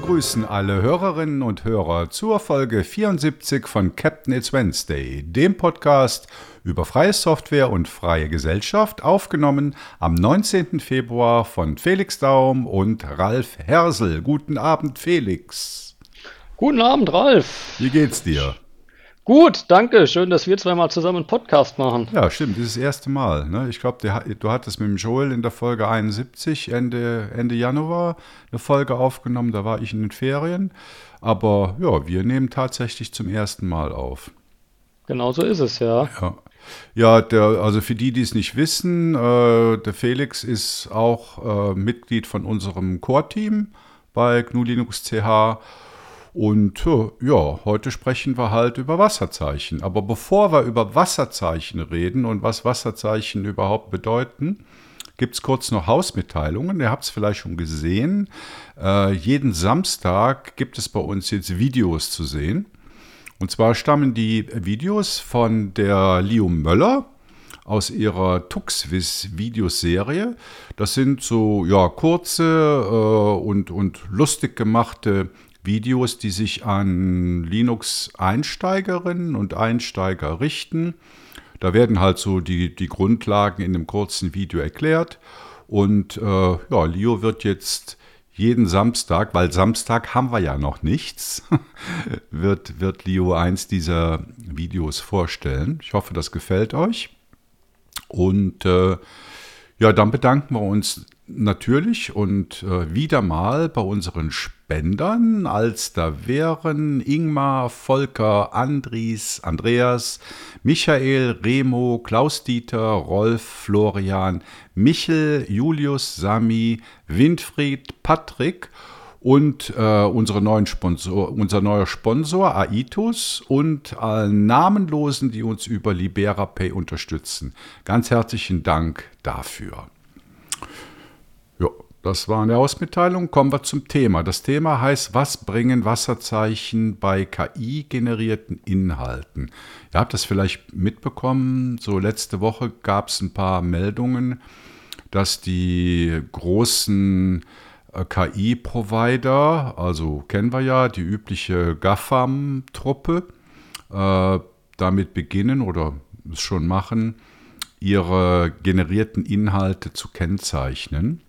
begrüßen alle Hörerinnen und Hörer zur Folge 74 von Captain It's Wednesday, dem Podcast über freie Software und freie Gesellschaft, aufgenommen am 19. Februar von Felix Daum und Ralf Hersel. Guten Abend, Felix. Guten Abend, Ralf. Wie geht's dir? Gut, danke. Schön, dass wir zweimal zusammen einen Podcast machen. Ja, stimmt. Das ist das erste Mal. Ne? Ich glaube, du hattest mit dem Joel in der Folge 71 Ende, Ende Januar eine Folge aufgenommen. Da war ich in den Ferien. Aber ja, wir nehmen tatsächlich zum ersten Mal auf. Genau so ist es, ja. Ja, ja der, also für die, die es nicht wissen, äh, der Felix ist auch äh, Mitglied von unserem Core-Team bei GNU Linux CH und ja, heute sprechen wir halt über Wasserzeichen. Aber bevor wir über Wasserzeichen reden und was Wasserzeichen überhaupt bedeuten, gibt es kurz noch Hausmitteilungen. Ihr habt es vielleicht schon gesehen. Äh, jeden Samstag gibt es bei uns jetzt Videos zu sehen. Und zwar stammen die Videos von der Leo Möller aus ihrer TuxWiz-Videoserie. Das sind so ja, kurze äh, und, und lustig gemachte Videos, die sich an Linux-Einsteigerinnen und Einsteiger richten. Da werden halt so die, die Grundlagen in einem kurzen Video erklärt. Und äh, ja, Leo wird jetzt jeden Samstag, weil Samstag haben wir ja noch nichts, wird, wird Leo eins dieser Videos vorstellen. Ich hoffe, das gefällt euch. Und äh, ja, dann bedanken wir uns natürlich und äh, wieder mal bei unseren Spendern, als da wären Ingmar, Volker, Andries, Andreas, Michael, Remo, Klaus-Dieter, Rolf, Florian, Michel, Julius, Sami, Winfried, Patrick und äh, unsere neuen Sponsor, unser neuer Sponsor Aitus und allen Namenlosen, die uns über LiberaPay unterstützen. Ganz herzlichen Dank dafür. Das war eine Ausmitteilung. Kommen wir zum Thema. Das Thema heißt, was bringen Wasserzeichen bei KI-generierten Inhalten? Ihr habt das vielleicht mitbekommen. So letzte Woche gab es ein paar Meldungen, dass die großen äh, KI-Provider, also kennen wir ja die übliche GAFAM-Truppe, äh, damit beginnen oder es schon machen, ihre generierten Inhalte zu kennzeichnen.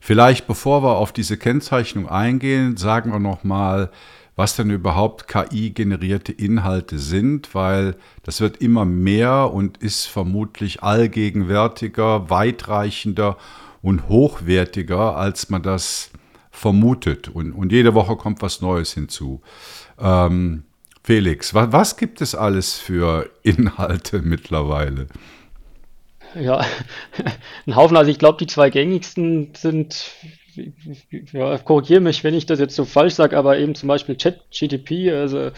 Vielleicht bevor wir auf diese Kennzeichnung eingehen, sagen wir nochmal, was denn überhaupt KI-generierte Inhalte sind, weil das wird immer mehr und ist vermutlich allgegenwärtiger, weitreichender und hochwertiger, als man das vermutet. Und, und jede Woche kommt was Neues hinzu. Ähm, Felix, was, was gibt es alles für Inhalte mittlerweile? Ja, ein Haufen. Also ich glaube, die zwei gängigsten sind, ja, korrigiere mich, wenn ich das jetzt so falsch sage, aber eben zum Beispiel ChatGTP, also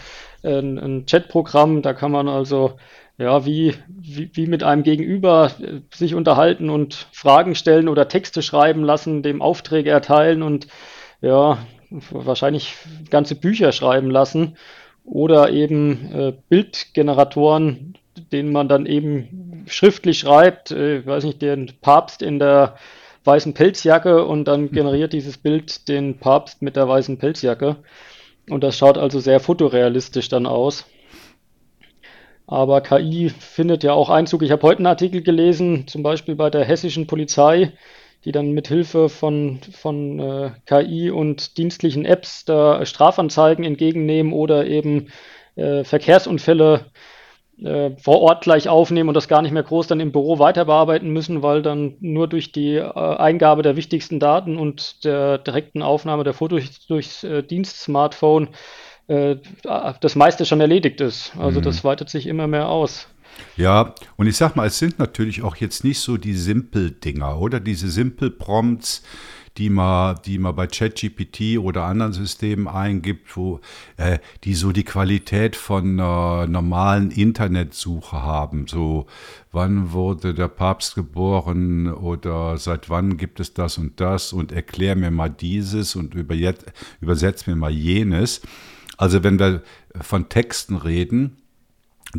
ein, ein Chatprogramm, da kann man also ja, wie, wie, wie mit einem Gegenüber äh, sich unterhalten und Fragen stellen oder Texte schreiben lassen, dem Aufträge erteilen und ja, wahrscheinlich ganze Bücher schreiben lassen oder eben äh, Bildgeneratoren, denen man dann eben schriftlich schreibt, äh, weiß nicht, den Papst in der weißen Pelzjacke und dann mhm. generiert dieses Bild den Papst mit der weißen Pelzjacke. Und das schaut also sehr fotorealistisch dann aus. Aber KI findet ja auch Einzug. Ich habe heute einen Artikel gelesen, zum Beispiel bei der hessischen Polizei, die dann mit Hilfe von, von äh, KI und dienstlichen Apps da Strafanzeigen entgegennehmen oder eben äh, Verkehrsunfälle äh, vor Ort gleich aufnehmen und das gar nicht mehr groß dann im Büro weiter bearbeiten müssen, weil dann nur durch die äh, Eingabe der wichtigsten Daten und der direkten Aufnahme der Fotos durchs äh, Dienst-Smartphone äh, das meiste schon erledigt ist. Also mhm. das weitet sich immer mehr aus. Ja, und ich sag mal, es sind natürlich auch jetzt nicht so die Simple-Dinger, oder? Diese Simple-Prompts, die man, die man bei ChatGPT oder anderen Systemen eingibt, wo äh, die so die Qualität von äh, normalen Internetsuche haben. So, wann wurde der Papst geboren oder seit wann gibt es das und das und erklär mir mal dieses und übersetz mir mal jenes. Also wenn wir von Texten reden,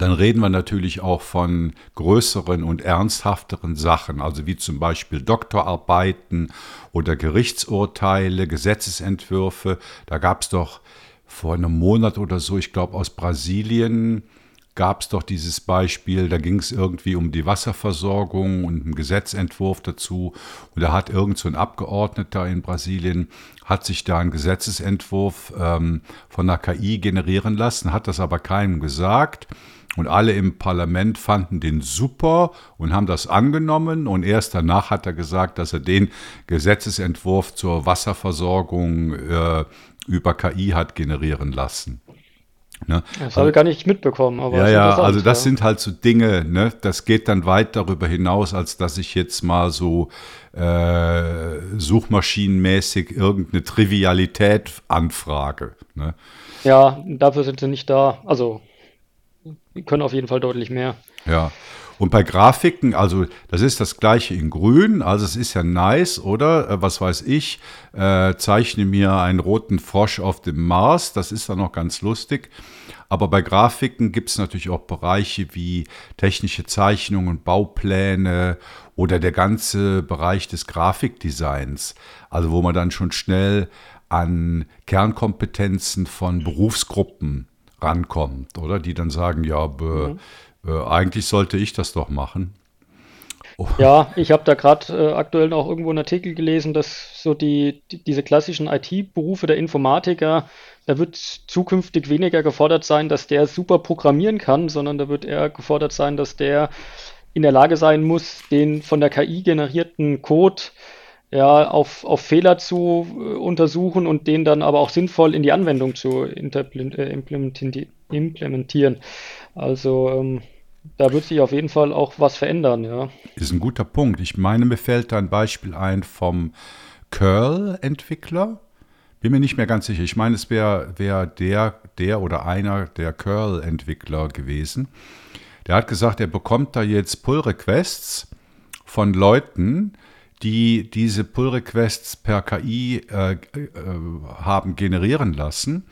dann reden wir natürlich auch von größeren und ernsthafteren Sachen, also wie zum Beispiel Doktorarbeiten oder Gerichtsurteile, Gesetzesentwürfe. Da gab es doch vor einem Monat oder so, ich glaube aus Brasilien, gab es doch dieses Beispiel, da ging es irgendwie um die Wasserversorgung und einen Gesetzentwurf dazu. Und da hat irgend so ein Abgeordneter in Brasilien, hat sich da einen Gesetzesentwurf ähm, von der KI generieren lassen, hat das aber keinem gesagt. Und alle im Parlament fanden den super und haben das angenommen. Und erst danach hat er gesagt, dass er den Gesetzesentwurf zur Wasserversorgung äh, über KI hat generieren lassen. Ne? Das habe ich gar nicht mitbekommen. Aber ja, ja, also das ja. sind halt so Dinge, ne? das geht dann weit darüber hinaus, als dass ich jetzt mal so äh, suchmaschinenmäßig irgendeine Trivialität anfrage. Ne? Ja, dafür sind sie nicht da. Also, können auf jeden Fall deutlich mehr. Ja. Und bei Grafiken, also das ist das gleiche in Grün, also es ist ja nice, oder? Äh, was weiß ich, äh, zeichne mir einen roten Frosch auf dem Mars, das ist dann noch ganz lustig. Aber bei Grafiken gibt es natürlich auch Bereiche wie technische Zeichnungen, Baupläne oder der ganze Bereich des Grafikdesigns, also wo man dann schon schnell an Kernkompetenzen von Berufsgruppen rankommt, oder? Die dann sagen, ja, mhm. Äh, eigentlich sollte ich das doch machen. Oh. Ja, ich habe da gerade äh, aktuell noch irgendwo einen Artikel gelesen, dass so die, die diese klassischen IT-Berufe der Informatiker, da wird zukünftig weniger gefordert sein, dass der super programmieren kann, sondern da wird eher gefordert sein, dass der in der Lage sein muss, den von der KI generierten Code ja, auf, auf Fehler zu äh, untersuchen und den dann aber auch sinnvoll in die Anwendung zu äh, implementieren. Also ähm, da wird sich auf jeden Fall auch was verändern, ja. Ist ein guter Punkt. Ich meine, mir fällt da ein Beispiel ein vom Curl-Entwickler. Bin mir nicht mehr ganz sicher. Ich meine, es wäre wär der, der oder einer der Curl-Entwickler gewesen. Der hat gesagt, er bekommt da jetzt Pull-Requests von Leuten, die diese Pull-Requests per KI äh, äh, haben generieren lassen.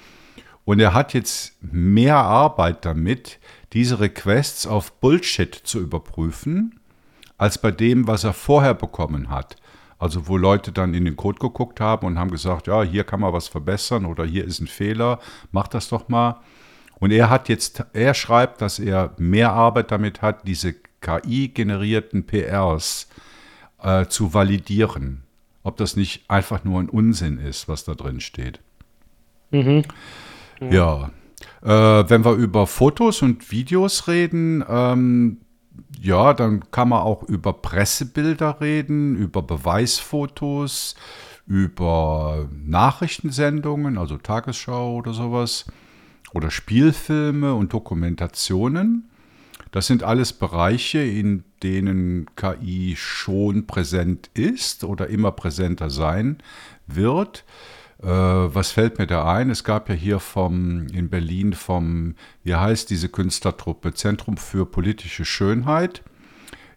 Und er hat jetzt mehr Arbeit damit, diese Requests auf Bullshit zu überprüfen, als bei dem, was er vorher bekommen hat. Also wo Leute dann in den Code geguckt haben und haben gesagt, ja, hier kann man was verbessern oder hier ist ein Fehler, mach das doch mal. Und er hat jetzt, er schreibt, dass er mehr Arbeit damit hat, diese KI-generierten PRs äh, zu validieren. Ob das nicht einfach nur ein Unsinn ist, was da drin steht. Mhm. Ja. ja. Äh, wenn wir über Fotos und Videos reden, ähm, ja, dann kann man auch über Pressebilder reden, über Beweisfotos, über Nachrichtensendungen, also Tagesschau oder sowas, oder Spielfilme und Dokumentationen. Das sind alles Bereiche, in denen KI schon präsent ist oder immer präsenter sein wird. Äh, was fällt mir da ein? Es gab ja hier vom, in Berlin vom, wie heißt diese Künstlertruppe, Zentrum für politische Schönheit.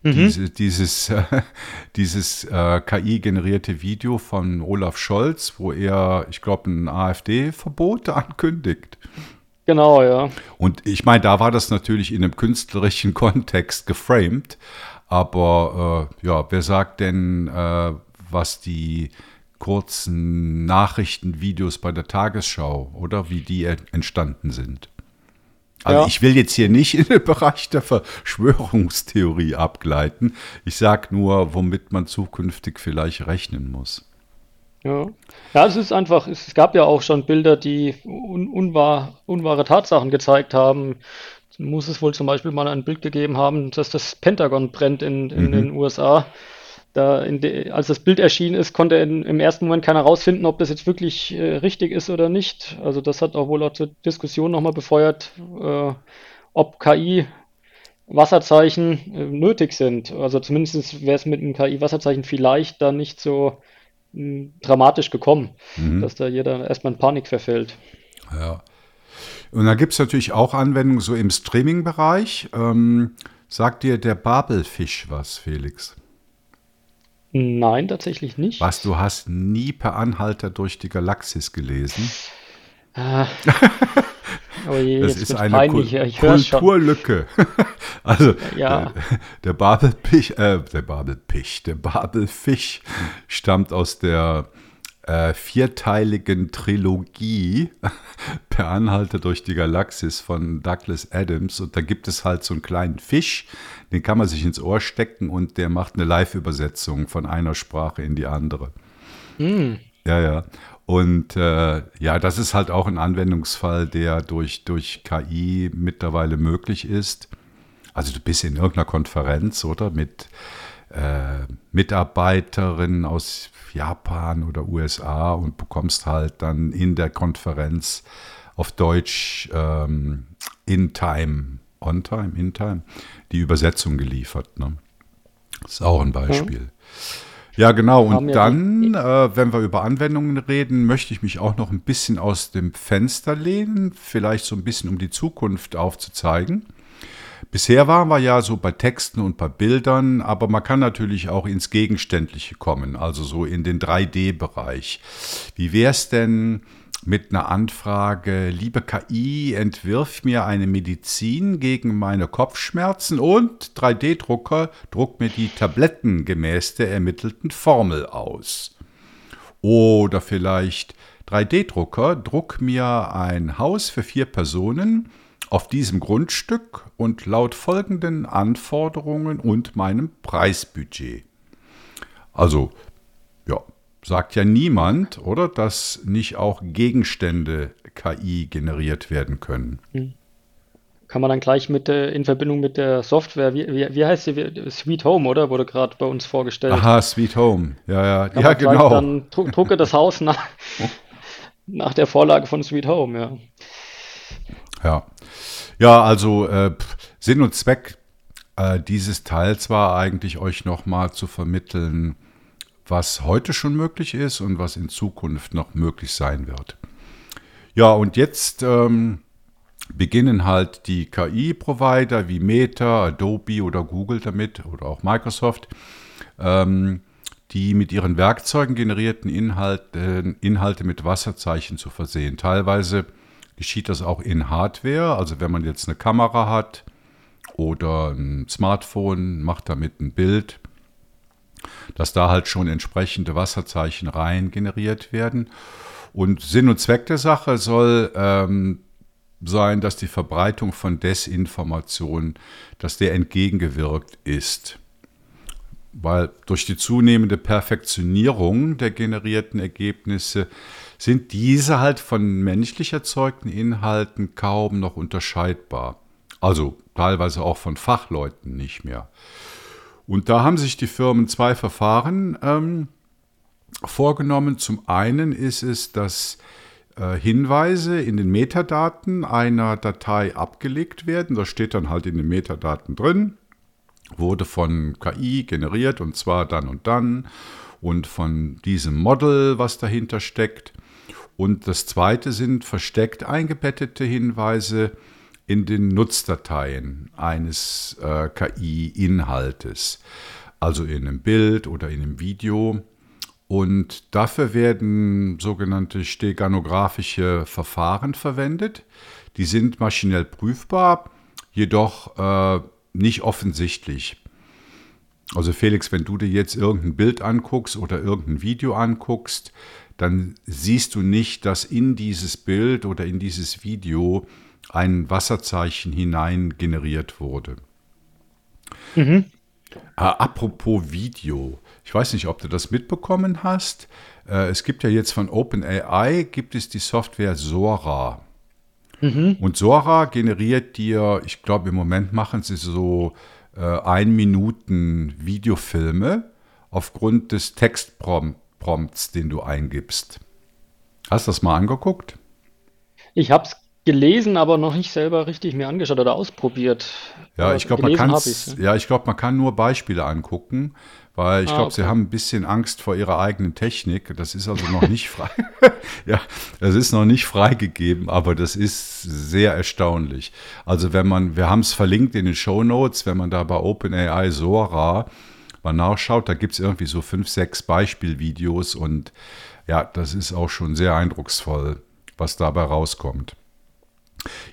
Mhm. Diese, dieses äh, dieses äh, KI-generierte Video von Olaf Scholz, wo er, ich glaube, ein AfD-Verbot ankündigt. Genau, ja. Und ich meine, da war das natürlich in einem künstlerischen Kontext geframed. Aber äh, ja, wer sagt denn, äh, was die kurzen Nachrichtenvideos bei der Tagesschau oder wie die entstanden sind? Also ja. ich will jetzt hier nicht in den Bereich der Verschwörungstheorie abgleiten. Ich sage nur, womit man zukünftig vielleicht rechnen muss. Ja. ja, es ist einfach, es gab ja auch schon Bilder, die un unwahr, unwahre Tatsachen gezeigt haben. Muss es wohl zum Beispiel mal ein Bild gegeben haben, dass das Pentagon brennt in, in mhm. den USA. Da als das Bild erschienen ist, konnte in, im ersten Moment keiner herausfinden, ob das jetzt wirklich äh, richtig ist oder nicht. Also das hat auch wohl auch zur Diskussion nochmal befeuert, äh, ob KI Wasserzeichen äh, nötig sind. Also zumindest wäre es mit einem KI-Wasserzeichen vielleicht dann nicht so dramatisch gekommen, mhm. dass da jeder erstmal in Panik verfällt. Ja. Und da gibt es natürlich auch Anwendungen so im Streaming-Bereich. Ähm, sagt dir der Babelfisch was, Felix? Nein, tatsächlich nicht. Was, du hast nie per Anhalter durch die Galaxis gelesen? Äh, Oh je, das jetzt ist eine peinlich, Kul. Kulturlücke. Also Ja. der, Babelpich, äh, der Babelpich, der Babelfisch stammt aus der äh, vierteiligen Trilogie Per Anhalter durch die Galaxis von Douglas Adams. Und da gibt es halt so einen kleinen Fisch, den kann man sich ins Ohr stecken und der macht eine Live-Übersetzung von einer Sprache in die andere. Ja, ja. Und äh, ja, das ist halt auch ein Anwendungsfall, der durch, durch KI mittlerweile möglich ist. Also du bist in irgendeiner Konferenz, oder? Mit äh, Mitarbeiterinnen aus Japan oder USA und bekommst halt dann in der Konferenz auf Deutsch ähm, in Time, on Time, in Time, die Übersetzung geliefert. Ne? Das ist auch ein Beispiel. Ja, genau. Und dann, äh, wenn wir über Anwendungen reden, möchte ich mich auch noch ein bisschen aus dem Fenster lehnen, vielleicht so ein bisschen um die Zukunft aufzuzeigen. Bisher waren wir ja so bei Texten und bei Bildern, aber man kann natürlich auch ins Gegenständliche kommen, also so in den 3D-Bereich. Wie wäre es denn mit einer Anfrage, liebe KI, entwirf mir eine Medizin gegen meine Kopfschmerzen und 3D-Drucker, druck mir die Tabletten gemäß der ermittelten Formel aus. Oder vielleicht 3D-Drucker, druck mir ein Haus für vier Personen auf diesem Grundstück und laut folgenden Anforderungen und meinem Preisbudget. Also, ja, sagt ja niemand, oder, dass nicht auch Gegenstände KI generiert werden können. Kann man dann gleich mit äh, in Verbindung mit der Software, wie, wie, wie heißt sie? Sweet Home, oder? Wurde gerade bei uns vorgestellt. Aha, Sweet Home. Ja, ja, Kann ja, genau. Dann dru drucke das Haus nach, nach der Vorlage von Sweet Home, ja. Ja, ja also äh, Sinn und Zweck äh, dieses Teils war eigentlich euch nochmal zu vermitteln, was heute schon möglich ist und was in Zukunft noch möglich sein wird. Ja, und jetzt ähm, beginnen halt die KI-Provider wie Meta, Adobe oder Google damit oder auch Microsoft, ähm, die mit ihren Werkzeugen generierten Inhalte, Inhalte mit Wasserzeichen zu versehen. Teilweise geschieht das auch in Hardware, also wenn man jetzt eine Kamera hat oder ein Smartphone, macht damit ein Bild, dass da halt schon entsprechende Wasserzeichen rein generiert werden. Und Sinn und Zweck der Sache soll ähm, sein, dass die Verbreitung von Desinformation, dass der entgegengewirkt ist. Weil durch die zunehmende Perfektionierung der generierten Ergebnisse sind diese halt von menschlich erzeugten Inhalten kaum noch unterscheidbar. Also teilweise auch von Fachleuten nicht mehr. Und da haben sich die Firmen zwei Verfahren ähm, vorgenommen. Zum einen ist es, dass äh, Hinweise in den Metadaten einer Datei abgelegt werden. Da steht dann halt in den Metadaten drin, wurde von KI generiert und zwar dann und dann und von diesem Model, was dahinter steckt. Und das zweite sind versteckt eingebettete Hinweise in den Nutzdateien eines äh, KI-Inhaltes, also in einem Bild oder in einem Video. Und dafür werden sogenannte steganographische Verfahren verwendet. Die sind maschinell prüfbar, jedoch äh, nicht offensichtlich. Also Felix, wenn du dir jetzt irgendein Bild anguckst oder irgendein Video anguckst, dann siehst du nicht, dass in dieses Bild oder in dieses Video ein Wasserzeichen hinein generiert wurde. Äh, apropos Video, ich weiß nicht, ob du das mitbekommen hast. Äh, es gibt ja jetzt von OpenAI gibt es die Software Sora. Und Sora generiert dir, ich glaube im Moment machen sie so äh, ein Minuten Videofilme aufgrund des Textprompts, den du eingibst. Hast du das mal angeguckt? Ich habe es gelesen, aber noch nicht selber richtig mir angeschaut oder ausprobiert. Ja, Aber ich glaube, man ja. ich glaube, man kann nur Beispiele angucken, weil ich Ah, glaube, sie okay. haben ein bisschen Angst vor ihrer eigenen Technik. Das ist also noch nicht frei. ja, das ist noch nicht freigegeben, aber das ist sehr erstaunlich. Also wenn man, wir haben es verlinkt in den Show Notes, wenn man da bei OpenAI Sora mal nachschaut, da gibt es irgendwie so fünf, sechs Beispielvideos und ja, das ist auch schon sehr eindrucksvoll, was dabei rauskommt.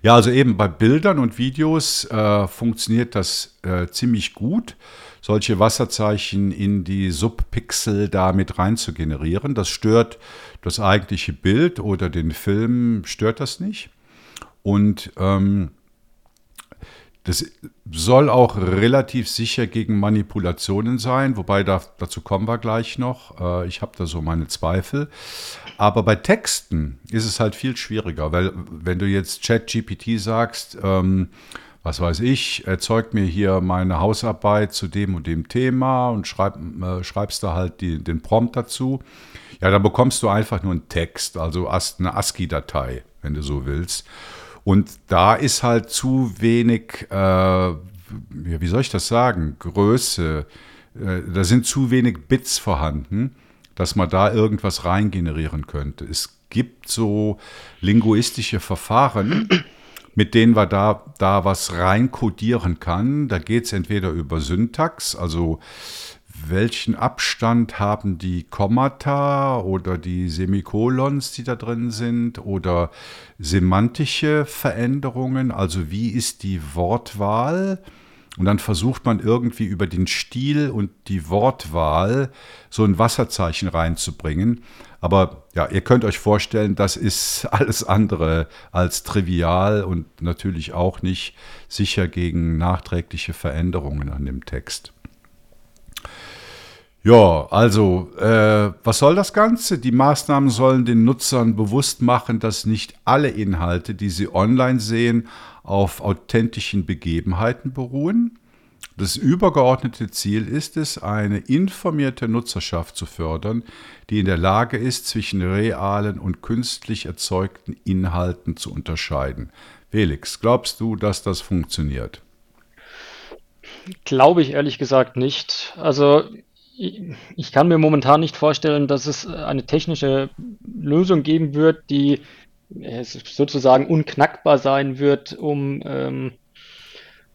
Ja, also eben bei Bildern und Videos äh, funktioniert das äh, ziemlich gut, solche Wasserzeichen in die Subpixel da mit rein zu generieren. Das stört das eigentliche Bild oder den Film, stört das nicht. Und ähm, das soll auch relativ sicher gegen Manipulationen sein, wobei da, dazu kommen wir gleich noch. Äh, ich habe da so meine Zweifel. Aber bei Texten ist es halt viel schwieriger, weil wenn du jetzt ChatGPT sagst, ähm, was weiß ich, erzeugt mir hier meine Hausarbeit zu dem und dem Thema und schreib, äh, schreibst da halt die, den Prompt dazu, ja, dann bekommst du einfach nur einen Text, also eine ASCII-Datei, wenn du so willst. Und da ist halt zu wenig, äh, wie soll ich das sagen, Größe, äh, da sind zu wenig Bits vorhanden dass man da irgendwas reingenerieren könnte. Es gibt so linguistische Verfahren, mit denen man da, da was reinkodieren kann. Da geht es entweder über Syntax, also welchen Abstand haben die Kommata oder die Semikolons, die da drin sind, oder semantische Veränderungen, also wie ist die Wortwahl und dann versucht man irgendwie über den Stil und die Wortwahl so ein Wasserzeichen reinzubringen. Aber ja, ihr könnt euch vorstellen, das ist alles andere als trivial und natürlich auch nicht sicher gegen nachträgliche Veränderungen an dem Text. Ja, also, äh, was soll das Ganze? Die Maßnahmen sollen den Nutzern bewusst machen, dass nicht alle Inhalte, die sie online sehen, auf authentischen Begebenheiten beruhen. Das übergeordnete Ziel ist es, eine informierte Nutzerschaft zu fördern, die in der Lage ist, zwischen realen und künstlich erzeugten Inhalten zu unterscheiden. Felix, glaubst du, dass das funktioniert? Glaube ich ehrlich gesagt nicht. Also ich kann mir momentan nicht vorstellen, dass es eine technische Lösung geben wird, die sozusagen unknackbar sein wird, um, ähm,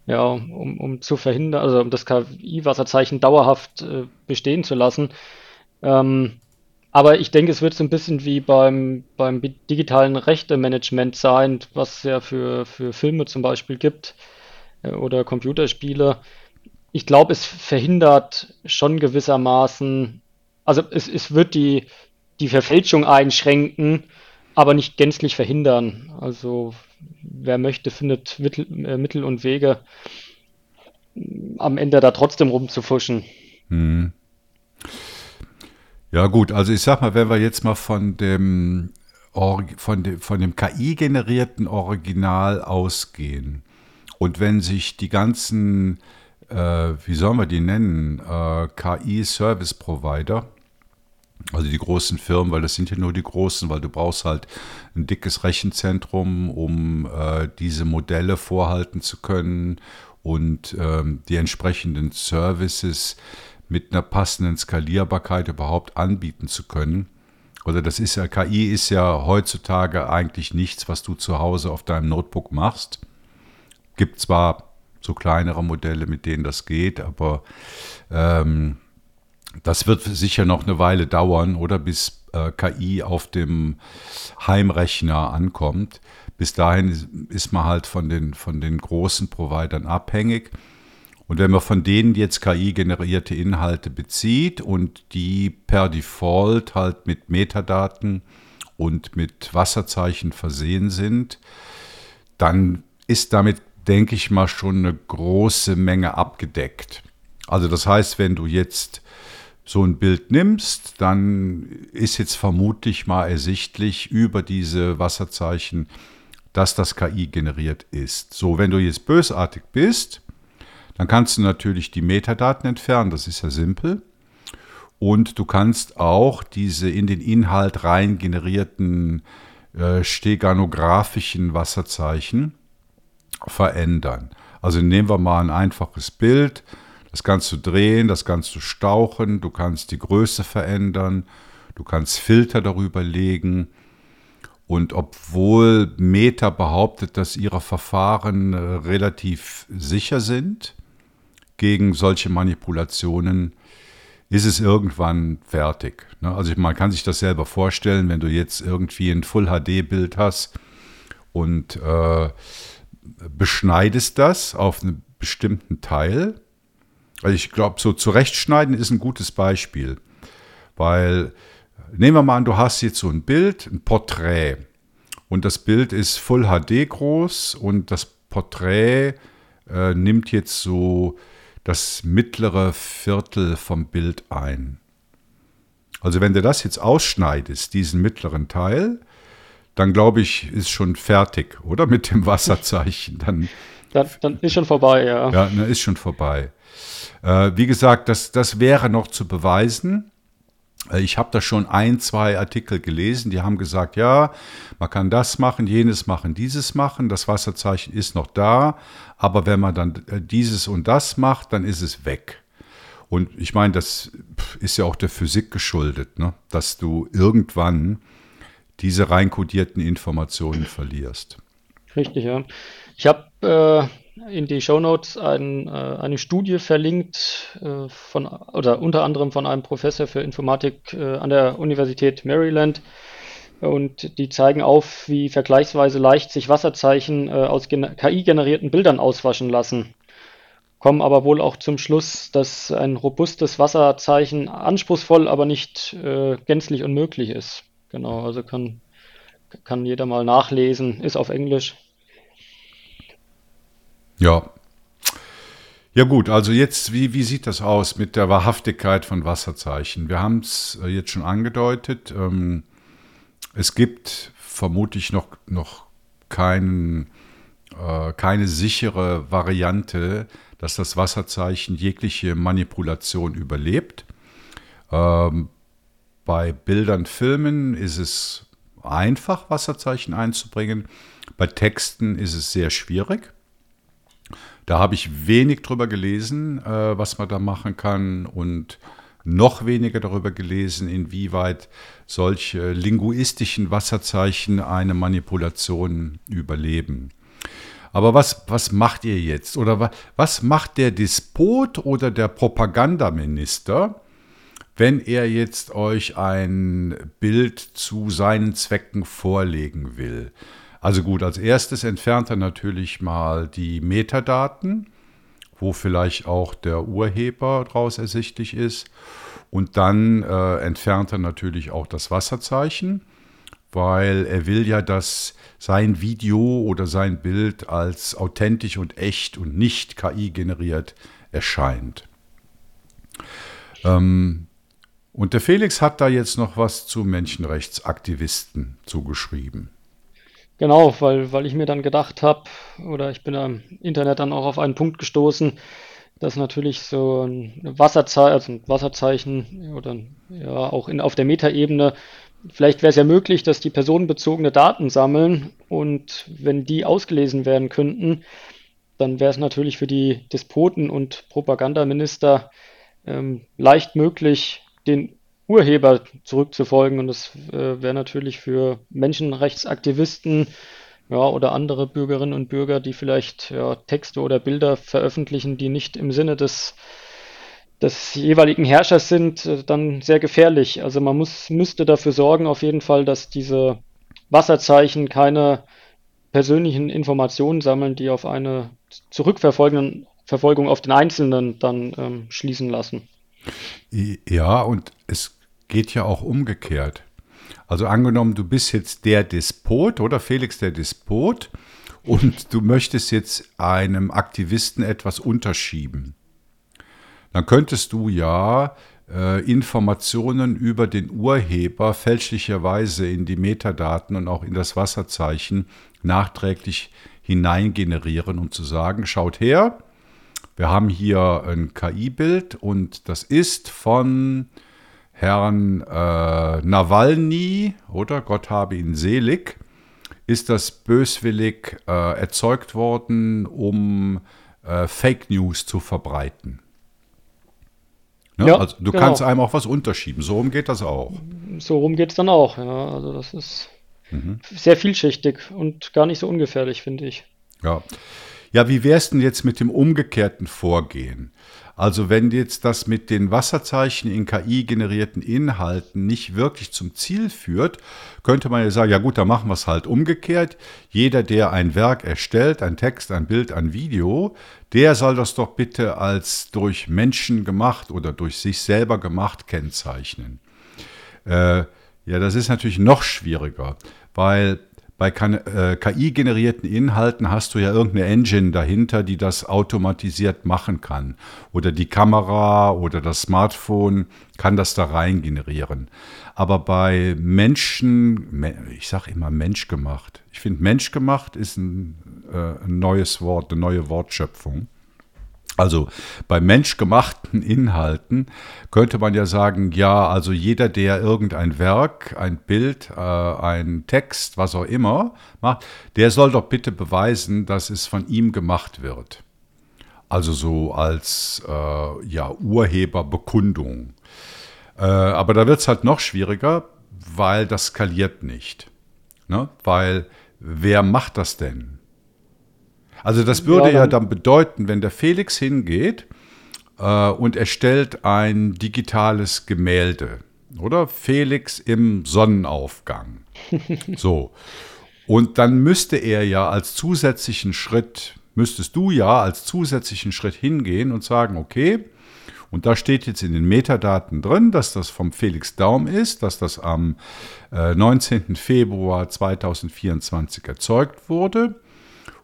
ja, um, um zu verhindern, also um das KI-Wasserzeichen dauerhaft äh, bestehen zu lassen. Ähm, aber ich denke, es wird so ein bisschen wie beim, beim digitalen Rechtemanagement sein, was es ja für, für Filme zum Beispiel gibt äh, oder Computerspiele. Ich glaube, es verhindert schon gewissermaßen, also es, es wird die, die Verfälschung einschränken, aber nicht gänzlich verhindern. Also wer möchte, findet Mittel, äh, Mittel und Wege, am Ende da trotzdem rumzufuschen. Hm. Ja gut, also ich sag mal, wenn wir jetzt mal von dem, von dem, von dem KI-generierten Original ausgehen und wenn sich die ganzen, äh, wie sollen wir die nennen, äh, KI-Service-Provider, also die großen Firmen, weil das sind ja nur die großen, weil du brauchst halt ein dickes Rechenzentrum, um äh, diese Modelle vorhalten zu können und ähm, die entsprechenden Services mit einer passenden Skalierbarkeit überhaupt anbieten zu können. Oder das ist ja, KI ist ja heutzutage eigentlich nichts, was du zu Hause auf deinem Notebook machst. Gibt zwar so kleinere Modelle, mit denen das geht, aber ähm, das wird sicher noch eine Weile dauern, oder bis äh, KI auf dem Heimrechner ankommt. Bis dahin ist man halt von den, von den großen Providern abhängig. Und wenn man von denen jetzt KI-generierte Inhalte bezieht und die per Default halt mit Metadaten und mit Wasserzeichen versehen sind, dann ist damit, denke ich mal, schon eine große Menge abgedeckt. Also das heißt, wenn du jetzt so ein Bild nimmst, dann ist jetzt vermutlich mal ersichtlich über diese Wasserzeichen, dass das KI generiert ist. So, wenn du jetzt bösartig bist, dann kannst du natürlich die Metadaten entfernen, das ist ja simpel. Und du kannst auch diese in den Inhalt rein generierten äh, steganografischen Wasserzeichen verändern. Also nehmen wir mal ein einfaches Bild das kannst du drehen, das kannst du stauchen, du kannst die Größe verändern, du kannst Filter darüber legen. Und obwohl Meta behauptet, dass ihre Verfahren äh, relativ sicher sind gegen solche Manipulationen, ist es irgendwann fertig. Ne? Also man kann sich das selber vorstellen, wenn du jetzt irgendwie ein Full-HD-Bild hast und äh, beschneidest das auf einen bestimmten Teil. Also ich glaube, so zurechtschneiden ist ein gutes Beispiel, weil nehmen wir mal an, du hast jetzt so ein Bild, ein Porträt und das Bild ist Full HD groß und das Porträt äh, nimmt jetzt so das mittlere Viertel vom Bild ein. Also wenn du das jetzt ausschneidest, diesen mittleren Teil, dann glaube ich, ist schon fertig, oder? Mit dem Wasserzeichen. Dann, dann, dann ist schon vorbei, ja. Ja, dann ist schon vorbei. Äh, wie gesagt, das, das wäre noch zu beweisen. Äh, ich habe da schon ein, zwei Artikel gelesen, die haben gesagt, ja, man kann das machen, jenes machen, dieses machen, das Wasserzeichen ist noch da, aber wenn man dann äh, dieses und das macht, dann ist es weg. Und ich meine, das ist ja auch der Physik geschuldet, ne? dass du irgendwann diese reinkodierten Informationen verlierst. Richtig, ja. Ich habe äh, in die Shownotes ein, äh, eine Studie verlinkt, äh, von, oder unter anderem von einem Professor für Informatik äh, an der Universität Maryland. Und die zeigen auf, wie vergleichsweise leicht sich Wasserzeichen äh, aus KI-generierten Bildern auswaschen lassen kommen aber wohl auch zum Schluss, dass ein robustes Wasserzeichen anspruchsvoll, aber nicht äh, gänzlich unmöglich ist. Genau, also kann, kann jeder mal nachlesen, ist auf Englisch. Ja. Ja gut, also jetzt, wie, wie sieht das aus mit der Wahrhaftigkeit von Wasserzeichen? Wir haben es äh, jetzt schon angedeutet. Ähm, es gibt vermutlich noch, noch kein, äh, keine sichere Variante, dass das Wasserzeichen jegliche Manipulation überlebt. Ähm, bei Bildern, Filmen ist es einfach, Wasserzeichen einzubringen. Bei Texten ist es sehr schwierig. Da habe ich wenig drüber gelesen, äh, was man da machen kann und noch weniger darüber gelesen, inwieweit solche linguistischen Wasserzeichen eine Manipulation überleben. Aber was, was macht ihr jetzt? Oder was, was macht der Despot oder der Propagandaminister, wenn er jetzt euch ein Bild zu seinen Zwecken vorlegen will? Also gut, als erstes entfernt er natürlich mal die Metadaten, wo vielleicht auch der Urheber daraus ersichtlich ist. Und dann äh, entfernt er natürlich auch das Wasserzeichen weil er will ja, dass sein Video oder sein Bild als authentisch und echt und nicht KI generiert erscheint. Ähm, und der Felix hat da jetzt noch was zu Menschenrechtsaktivisten zugeschrieben. Genau, weil, weil ich mir dann gedacht habe, oder ich bin am Internet dann auch auf einen Punkt gestoßen, dass natürlich so ein Wasserzeichen, also ein Wasserzeichen oder ja auch in, auf der Metaebene Vielleicht wäre es ja möglich, dass die personenbezogene Daten sammeln und wenn die ausgelesen werden könnten, dann wäre es natürlich für die Despoten und Propagandaminister ähm, leicht möglich, den Urheber zurückzufolgen. Und das äh, wäre natürlich für Menschenrechtsaktivisten ja, oder andere Bürgerinnen und Bürger, die vielleicht ja, Texte oder Bilder veröffentlichen, die nicht im Sinne des des jeweiligen Herrschers sind, äh, dann sehr gefährlich. Also man muss, müsste dafür sorgen, auf jeden Fall, dass diese Wasserzeichen keine persönlichen Informationen sammeln, die auf eine Zurückverfolgung auf den Einzelnen dann ähm, schließen lassen. Ja, und es geht ja auch umgekehrt. Also angenommen, du bist jetzt der Despot oder Felix der Despot und du möchtest jetzt einem Aktivisten etwas unterschieben dann könntest du ja äh, Informationen über den Urheber fälschlicherweise in die Metadaten und auch in das Wasserzeichen nachträglich hineingenerieren und zu sagen, schaut her, wir haben hier ein KI-Bild und das ist von Herrn äh, Nawalny, oder Gott habe ihn selig, ist das böswillig äh, erzeugt worden, um äh, Fake News zu verbreiten. Ne? Ja, also du genau. kannst einem auch was unterschieben. So rum geht das auch. So rum geht es dann auch, ja. Also das ist mhm. sehr vielschichtig und gar nicht so ungefährlich, finde ich. Ja. Ja, wie wär's denn jetzt mit dem umgekehrten Vorgehen? Also wenn jetzt das mit den Wasserzeichen in KI-generierten Inhalten nicht wirklich zum Ziel führt, könnte man ja sagen, ja gut, dann machen wir es halt umgekehrt. Jeder, der ein Werk erstellt, ein Text, ein Bild, ein Video, der soll das doch bitte als durch Menschen gemacht oder durch sich selber gemacht kennzeichnen. Äh, ja, das ist natürlich noch schwieriger, weil bei KI-generierten äh, Inhalten hast du ja irgendeine Engine dahinter, die das automatisiert machen kann. Oder die Kamera oder das Smartphone kann das da rein generieren. Aber bei Menschen, ich sage immer menschgemacht. Ich finde, menschgemacht ist ein, äh, ein neues Wort, eine neue Wortschöpfung. Also bei menschgemachten Inhalten könnte man ja sagen, ja, also jeder, der irgendein Werk, ein Bild, äh, ein Text, was auch immer macht, der soll doch bitte beweisen, dass es von ihm gemacht wird. Also so als äh, ja, Urheberbekundung. Äh, aber da wird es halt noch schwieriger, weil das skaliert nicht. Ne? Weil wer macht das denn? Also das würde ja, dann, ja dann bedeuten, wenn der Felix hingeht äh, und erstellt ein digitales Gemälde, oder? Felix im Sonnenaufgang. so. Und dann müsste er ja als zusätzlichen Schritt, müsstest du ja als zusätzlichen Schritt hingehen und sagen, okay, und da steht jetzt in den Metadaten drin, dass das vom Felix Daum ist, dass das am äh, 19. Februar 2024 erzeugt wurde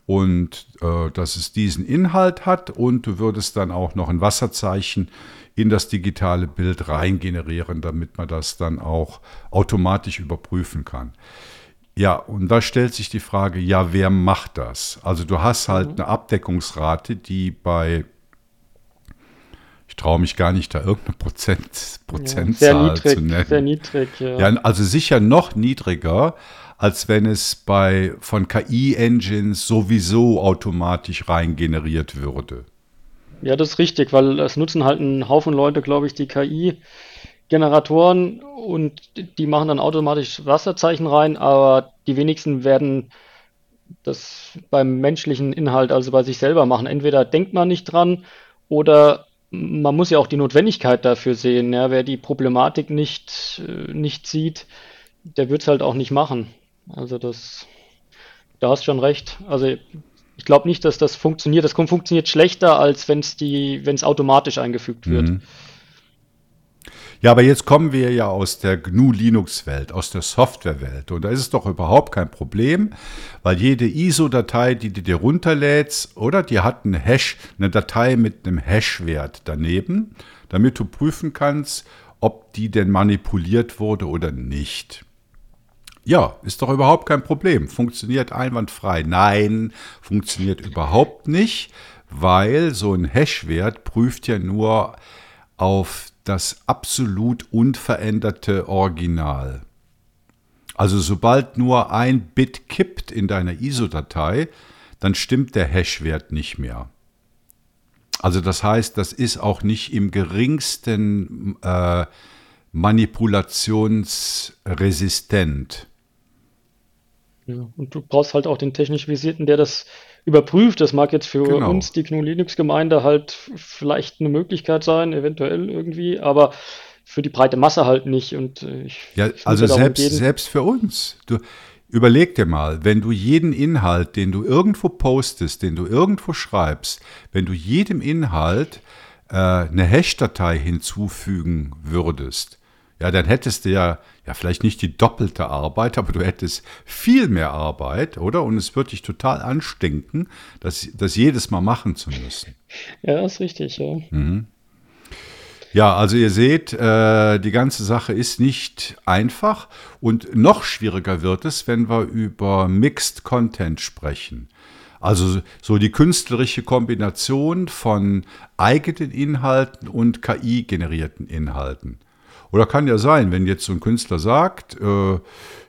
und äh, dass es diesen Inhalt hat und du würdest dann auch noch ein Wasserzeichen in das digitale Bild rein generieren, damit man das dann auch automatisch überprüfen kann. Ja, und da stellt sich die Frage, ja, wer macht das? Also du hast halt mhm. eine Abdeckungsrate, die bei, ich traue mich gar nicht, da irgendeine Prozent, Prozentzahl ja, niedrig, zu nennen. Sehr niedrig, ja. ja. Also sicher noch niedriger, als wenn es bei von KI-Engines sowieso automatisch rein generiert würde. Ja, das ist richtig, weil es nutzen halt ein Haufen Leute, glaube ich, die KI-Generatoren und die machen dann automatisch Wasserzeichen rein, aber die wenigsten werden das beim menschlichen Inhalt, also bei sich selber machen. Entweder denkt man nicht dran oder man muss ja auch die Notwendigkeit dafür sehen. Ja, wer die Problematik nicht, äh, nicht sieht, der wird es halt auch nicht machen. Also das, da hast schon recht. Also ich glaube nicht, dass das funktioniert. Das funktioniert schlechter, als wenn es die, wenn es automatisch eingefügt wird. Mhm. Ja, aber jetzt kommen wir ja aus der GNU-Linux-Welt, aus der Software-Welt. Und da ist es doch überhaupt kein Problem, weil jede ISO-Datei, die du dir runterlädst, oder die hat einen Hash, eine Datei mit einem Hash-Wert daneben, damit du prüfen kannst, ob die denn manipuliert wurde oder nicht. Ja, ist doch überhaupt kein Problem. Funktioniert einwandfrei. Nein, funktioniert überhaupt nicht, weil so ein Hash-Wert prüft ja nur auf das absolut unveränderte Original. Also sobald nur ein Bit kippt in deiner ISO-Datei, dann stimmt der Hash-Wert nicht mehr. Also das heißt, das ist auch nicht im geringsten äh, manipulationsresistent. Ja, und du brauchst halt auch den technisch Visierten, der das überprüft. Das mag jetzt für genau. uns, die GNU Linux-Gemeinde, halt vielleicht eine Möglichkeit sein, eventuell irgendwie, aber für die breite Masse halt nicht. Und äh, ich ja, also selbst, selbst für uns. Du, überleg dir mal, wenn du jeden Inhalt, den du irgendwo postest, den du irgendwo schreibst, wenn du jedem Inhalt äh, eine Hash-Datei hinzufügen würdest, ja, dann hättest du ja, ja vielleicht nicht die doppelte Arbeit, aber du hättest viel mehr Arbeit, oder? Und es würde dich total anstinken, das, das jedes Mal machen zu müssen. Ja, ist richtig, ja. Mhm. Ja, also ihr seht, äh, die ganze Sache ist nicht einfach und noch schwieriger wird es, wenn wir über Mixed Content sprechen. Also so die künstlerische Kombination von eigenen Inhalten und KI-generierten Inhalten. Oder kann ja sein, wenn jetzt so ein Künstler sagt, äh,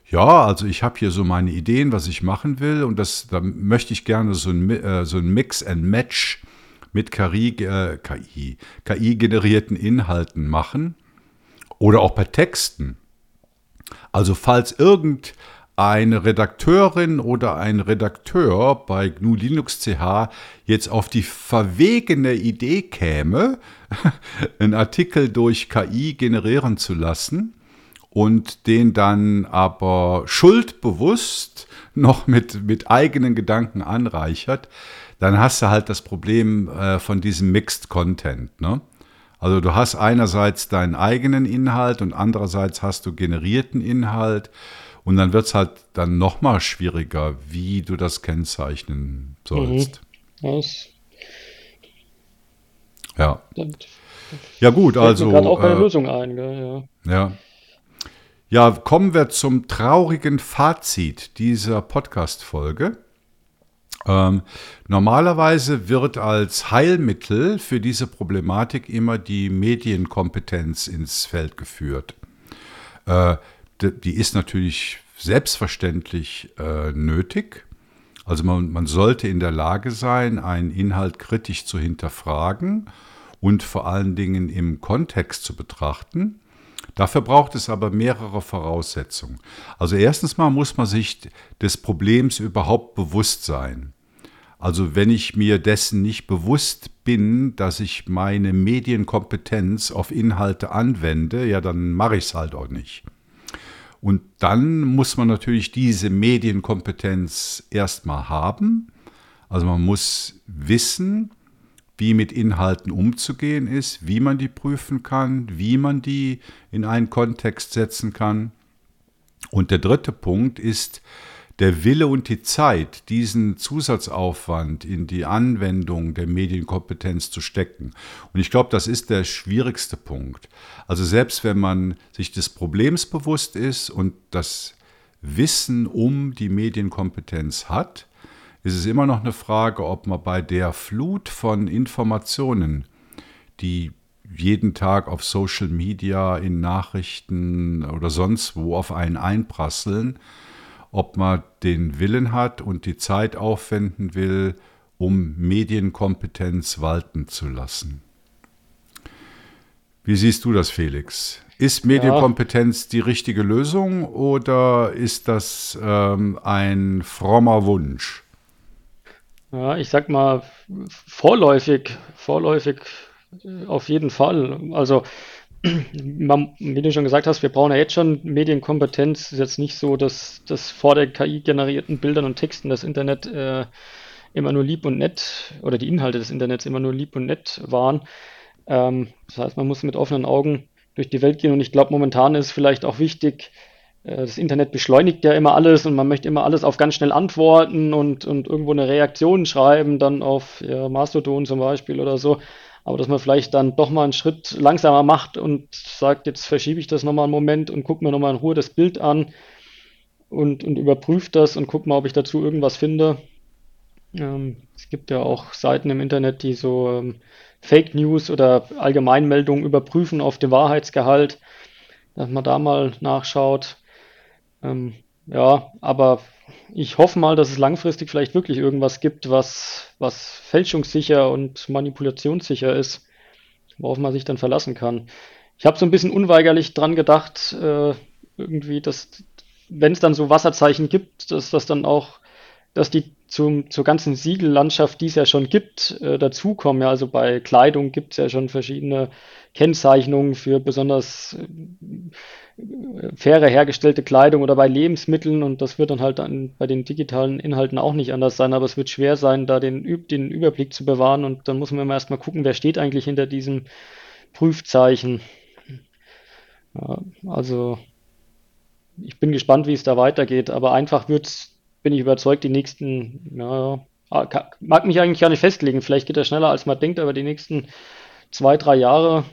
ja, also ich habe hier so meine Ideen, was ich machen will und das, da möchte ich gerne so ein, äh, so ein Mix and Match mit KI, äh, KI, KI-generierten Inhalten machen oder auch bei Texten. Also falls irgendein eine Redakteurin oder ein Redakteur bei GNU Linux CH jetzt auf die verwegene Idee käme, einen Artikel durch KI generieren zu lassen und den dann aber schuldbewusst noch mit, mit eigenen Gedanken anreichert, dann hast du halt das Problem äh, von diesem Mixed Content. Ne? Also du hast einerseits deinen eigenen Inhalt und andererseits hast du generierten Inhalt. Und dann wird es halt dann nochmal schwieriger, wie du das kennzeichnen sollst. Mhm. Ja. Ja, gut, also. Mir auch keine äh, Lösung ein, gell? Ja. ja. Ja, kommen wir zum traurigen Fazit dieser Podcast-Folge. Ähm, normalerweise wird als Heilmittel für diese Problematik immer die Medienkompetenz ins Feld geführt. Äh, die ist natürlich selbstverständlich äh, nötig. Also man, man sollte in der Lage sein, einen Inhalt kritisch zu hinterfragen und vor allen Dingen im Kontext zu betrachten. Dafür braucht es aber mehrere Voraussetzungen. Also erstens mal muss man sich des Problems überhaupt bewusst sein. Also wenn ich mir dessen nicht bewusst bin, dass ich meine Medienkompetenz auf Inhalte anwende, ja, dann mache ich es halt auch nicht. Und dann muss man natürlich diese Medienkompetenz erstmal haben. Also man muss wissen, wie mit Inhalten umzugehen ist, wie man die prüfen kann, wie man die in einen Kontext setzen kann. Und der dritte Punkt ist, der Wille und die Zeit, diesen Zusatzaufwand in die Anwendung der Medienkompetenz zu stecken. Und ich glaube, das ist der schwierigste Punkt. Also selbst wenn man sich des Problems bewusst ist und das Wissen um die Medienkompetenz hat, ist es immer noch eine Frage, ob man bei der Flut von Informationen, die jeden Tag auf Social Media, in Nachrichten oder sonst wo auf einen einprasseln, ob man den Willen hat und die Zeit aufwenden will, um Medienkompetenz walten zu lassen. Wie siehst du das, Felix? Ist Medienkompetenz ja. die richtige Lösung oder ist das ähm, ein frommer Wunsch? Ja, ich sag mal vorläufig, vorläufig äh, auf jeden Fall. Also man, wie du schon gesagt hast, wir brauchen ja jetzt schon Medienkompetenz. Es ist jetzt nicht so, dass, dass vor der KI generierten Bildern und Texten das Internet äh, immer nur lieb und nett oder die Inhalte des Internets immer nur lieb und nett waren. Ähm, das heißt, man muss mit offenen Augen durch die Welt gehen und ich glaube, momentan ist vielleicht auch wichtig, äh, das Internet beschleunigt ja immer alles und man möchte immer alles auf ganz schnell antworten und, und irgendwo eine Reaktion schreiben, dann auf ja, Mastodon zum Beispiel oder so aber dass man vielleicht dann doch mal einen Schritt langsamer macht und sagt, jetzt verschiebe ich das nochmal einen Moment und gucke mir nochmal in Ruhe das Bild an und, und überprüfe das und gucke mal, ob ich dazu irgendwas finde. Ähm, es gibt ja auch Seiten im Internet, die so ähm, Fake News oder Allgemeinmeldungen überprüfen auf den Wahrheitsgehalt, dass man da mal nachschaut. Ähm, ja, aber ich hoffe mal, dass es langfristig vielleicht wirklich irgendwas gibt, was, was fälschungssicher und manipulationssicher ist, worauf man sich dann verlassen kann. Ich habe so ein bisschen unweigerlich dran gedacht, äh, irgendwie, dass, wenn es dann so Wasserzeichen gibt, dass das dann auch, dass die zum, zur ganzen Siegellandschaft, die es ja schon gibt, äh, dazukommen. Ja, also bei Kleidung gibt es ja schon verschiedene Kennzeichnungen für besonders äh, faire hergestellte Kleidung oder bei Lebensmitteln und das wird dann halt dann bei den digitalen Inhalten auch nicht anders sein, aber es wird schwer sein, da den, den Überblick zu bewahren und dann muss man immer erstmal gucken, wer steht eigentlich hinter diesem Prüfzeichen. Ja, also ich bin gespannt, wie es da weitergeht, aber einfach wird es, bin ich überzeugt, die nächsten, ja, mag mich eigentlich gar nicht festlegen, vielleicht geht das schneller als man denkt, aber die nächsten zwei, drei Jahre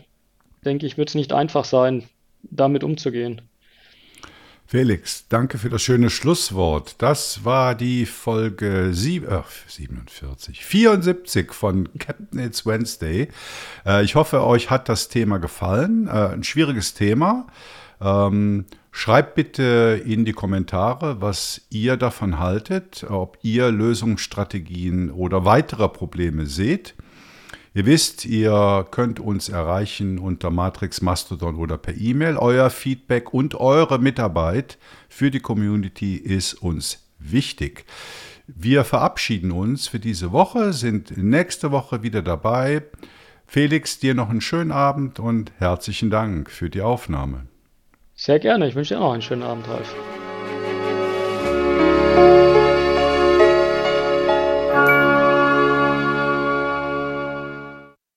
denke ich, wird es nicht einfach sein, damit umzugehen. Felix, danke für das schöne Schlusswort. Das war die Folge sieb, äh, 47, 74 von Captain It's Wednesday. Äh, ich hoffe, euch hat das Thema gefallen. Äh, ein schwieriges Thema. Ähm, schreibt bitte in die Kommentare, was ihr davon haltet, ob ihr Lösungsstrategien oder weitere Probleme seht. Ihr wisst, ihr könnt uns erreichen unter Matrix Mastodon oder per E-Mail. Euer Feedback und eure Mitarbeit für die Community ist uns wichtig. Wir verabschieden uns für diese Woche, sind nächste Woche wieder dabei. Felix, dir noch einen schönen Abend und herzlichen Dank für die Aufnahme. Sehr gerne, ich wünsche dir auch einen schönen Abend, Ralf.